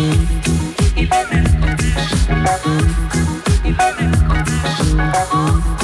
Thank you.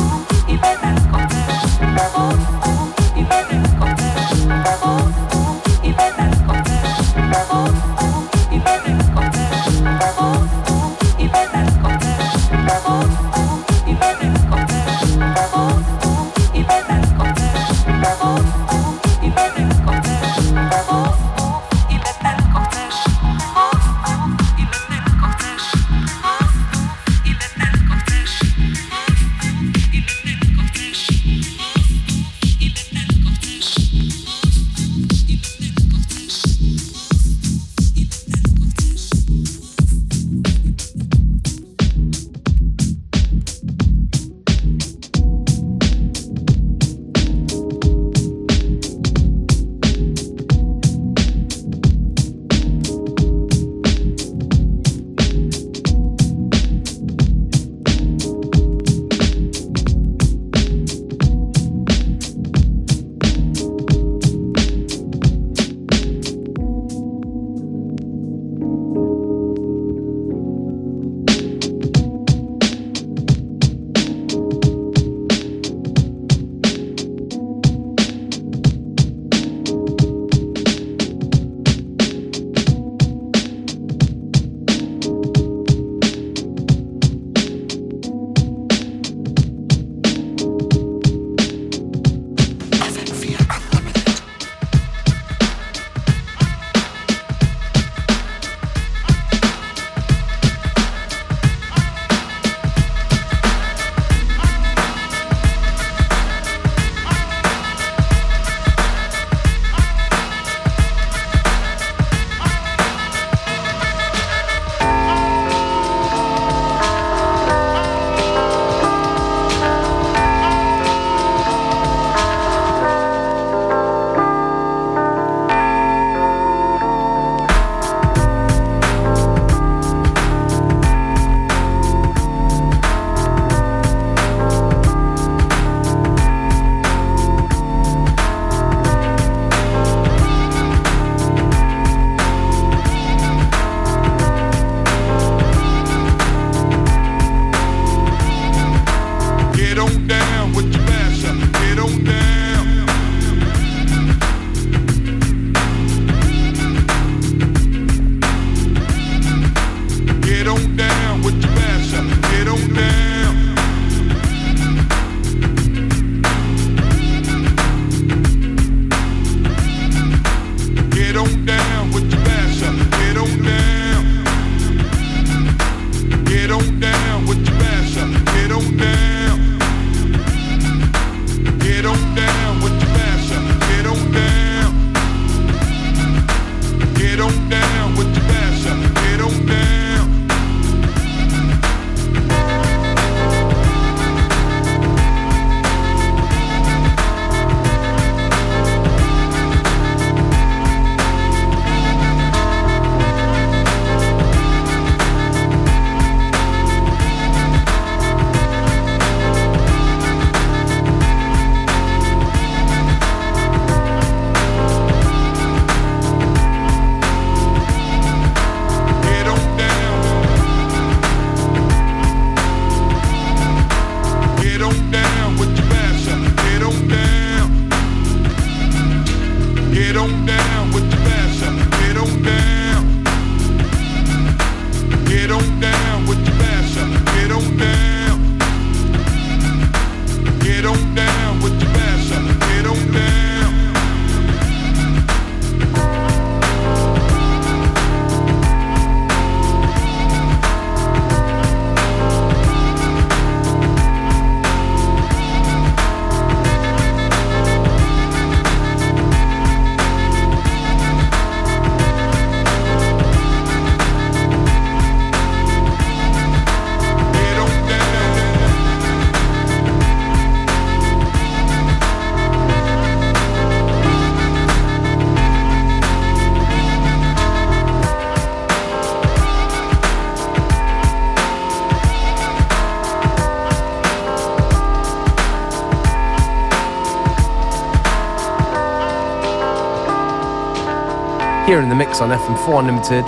Here in the mix on FM4 Unlimited.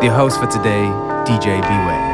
The host for today, DJ Beware.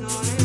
I'm.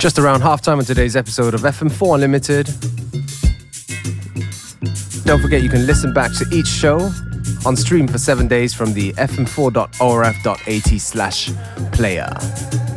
Just around halftime on today's episode of FM4 Unlimited. Don't forget you can listen back to each show on stream for seven days from the fm4.orf.at slash player.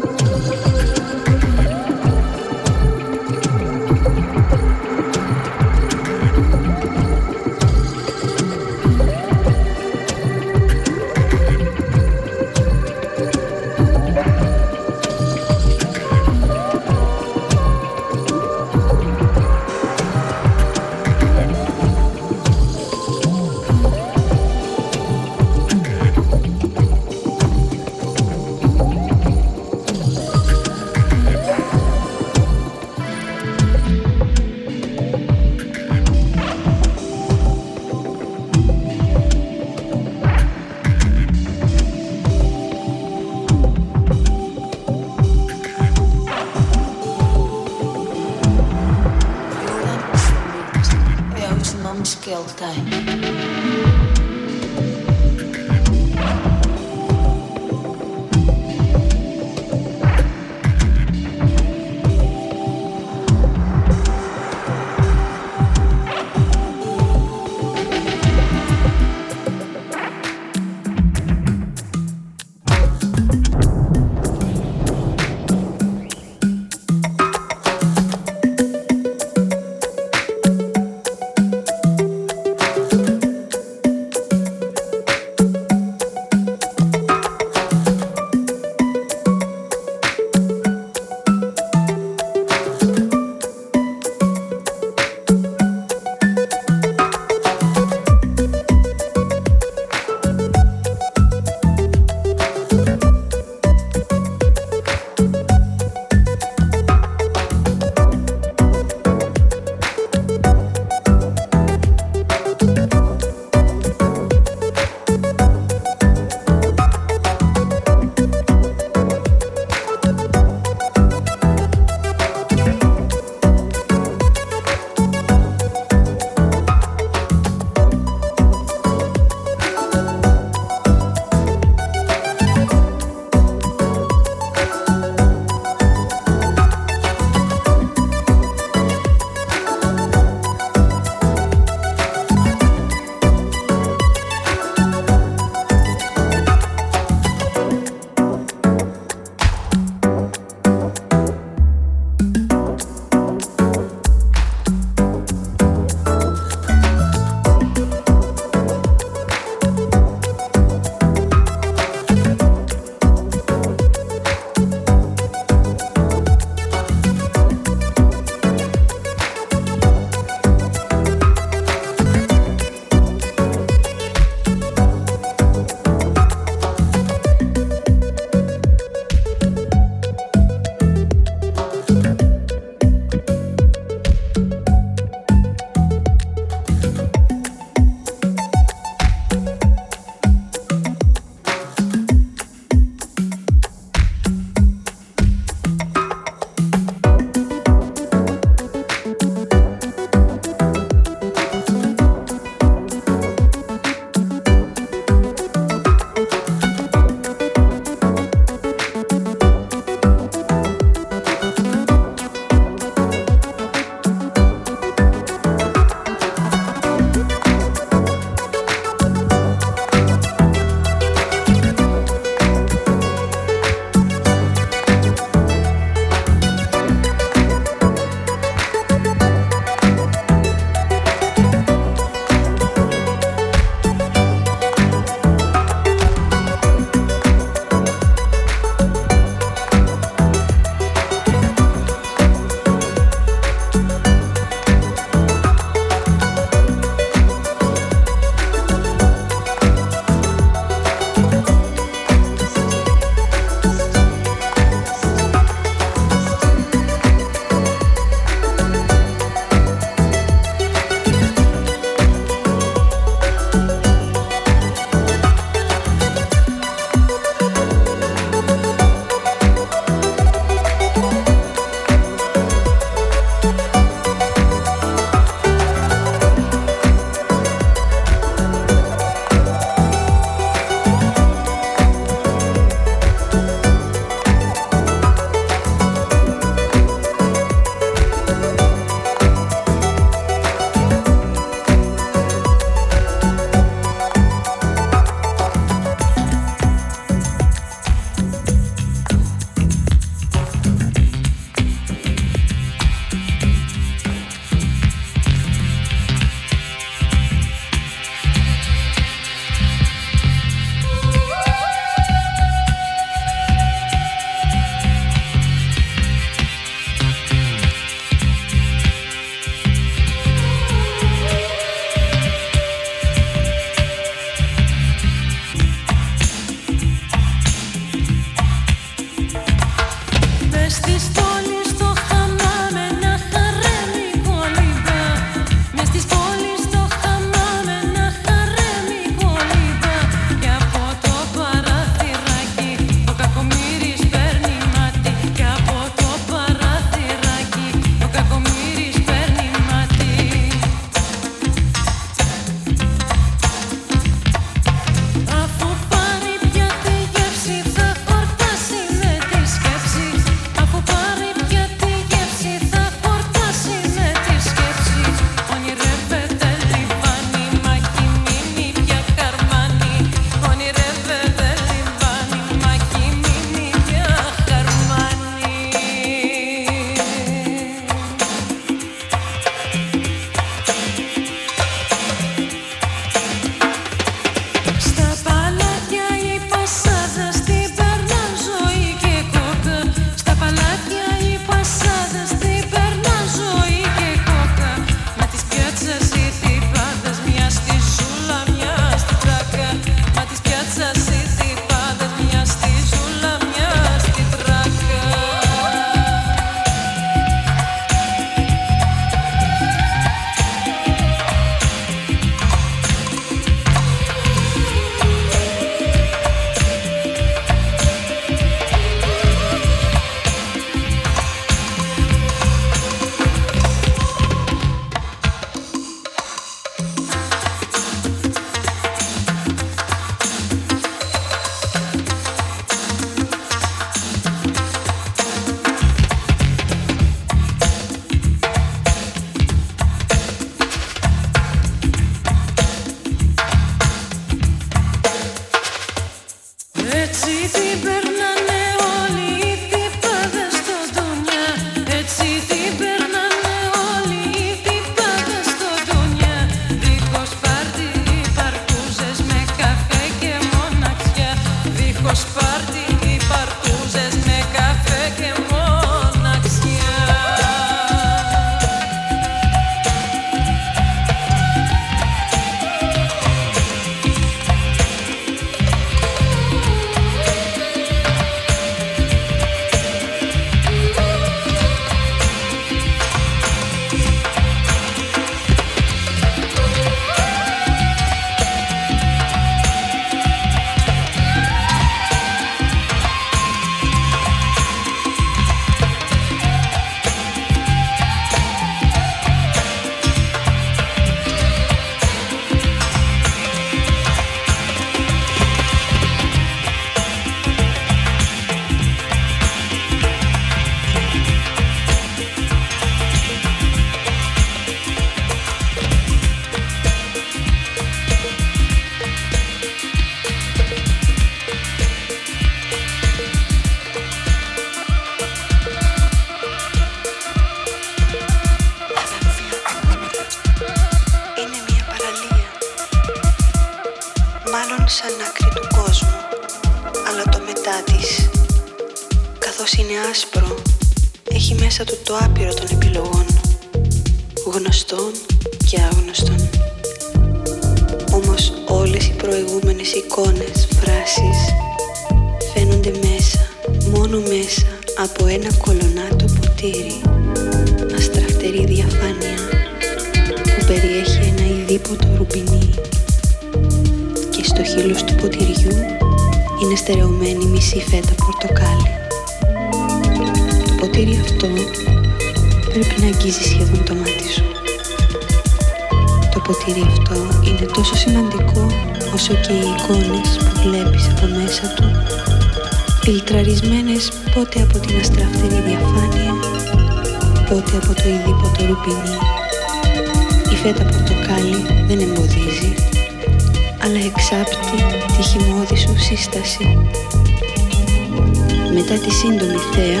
Μετά τη σύντομη θέα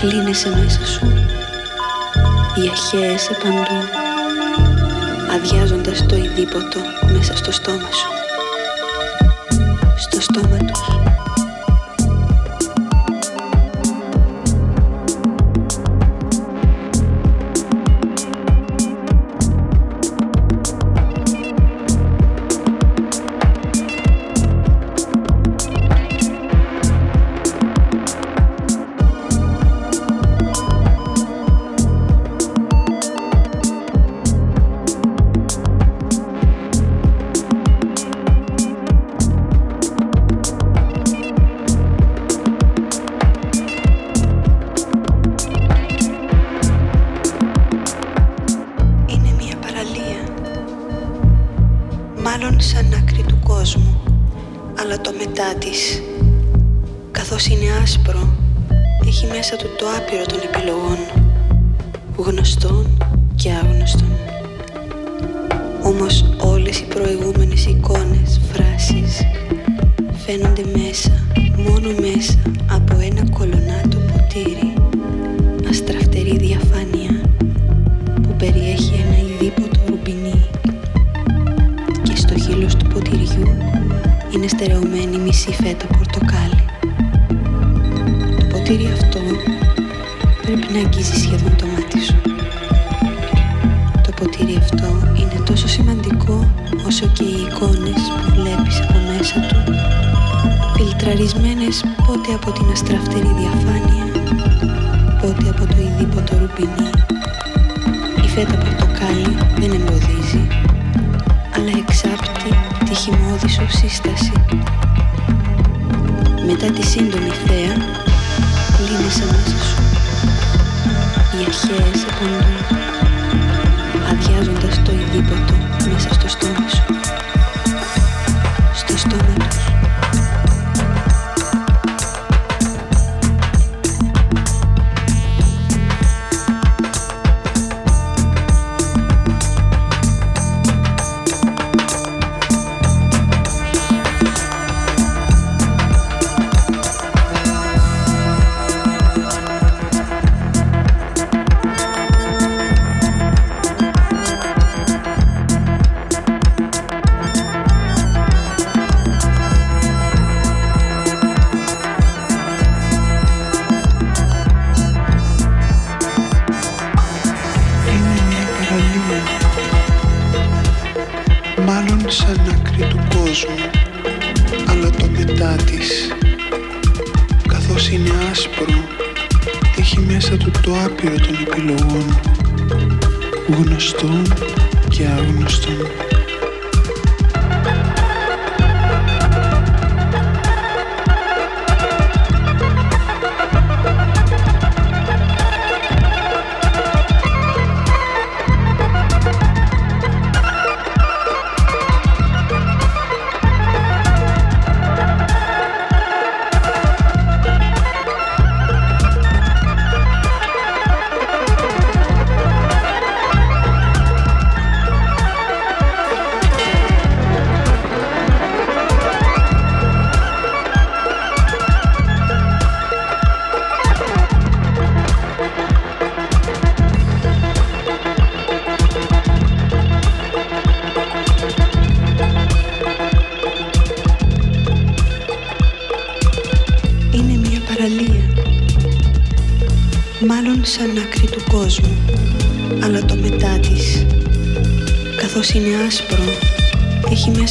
κλείνεσαι μέσα σου Διαχέεσαι παντού αδειάζοντας το ειδήποτο μέσα στο στόμα σου. Στο στόμα τους καθαρισμένες πότε από την αστραφτερή διαφάνεια, πότε από το ειδήποτο ρουπινί. Η φέτα πορτοκάλι δεν εμποδίζει, αλλά εξάπτει τη χυμόδη σύσταση. Μετά τη σύντομη θέα, κλείνεις μέσα σου. Οι αρχαίες επαντούν, αδειάζοντας το ειδήποτο μέσα στο στόμα σου.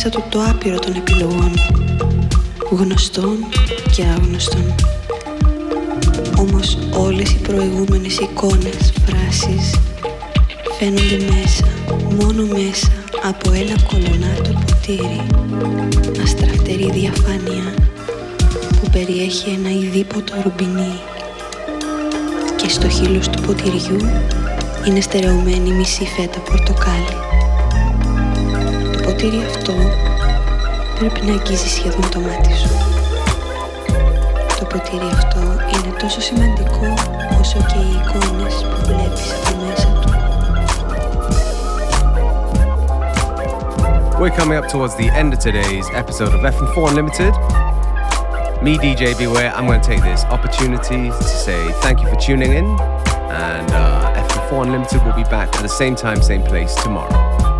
Μέσα του το άπειρο των επιλογών, γνωστών και άγνωστων. Όμως όλες οι προηγούμενες εικόνες, φράσεις, φαίνονται μέσα, μόνο μέσα από ένα κολονάτο ποτήρι, αστραφτερή διαφάνεια που περιέχει ένα ειδήποτο ρουμπινί και στο χείλος του ποτηριού είναι στερεωμένη μισή φέτα πορτοκάλι. Το ποτήρι αυτό πρέπει να αγγίζει σχεδόν το μάτι σου. Το ποτήρι αυτό είναι τόσο σημαντικό όσο και οι εικόνες που βλέπεις από μέσα του. We're coming up towards the end of today's episode of FM4 Unlimited. Me, DJ Beware, I'm going to take this opportunity to say thank you for tuning in. And uh, FM4 Unlimited will be back at the same time, same place tomorrow.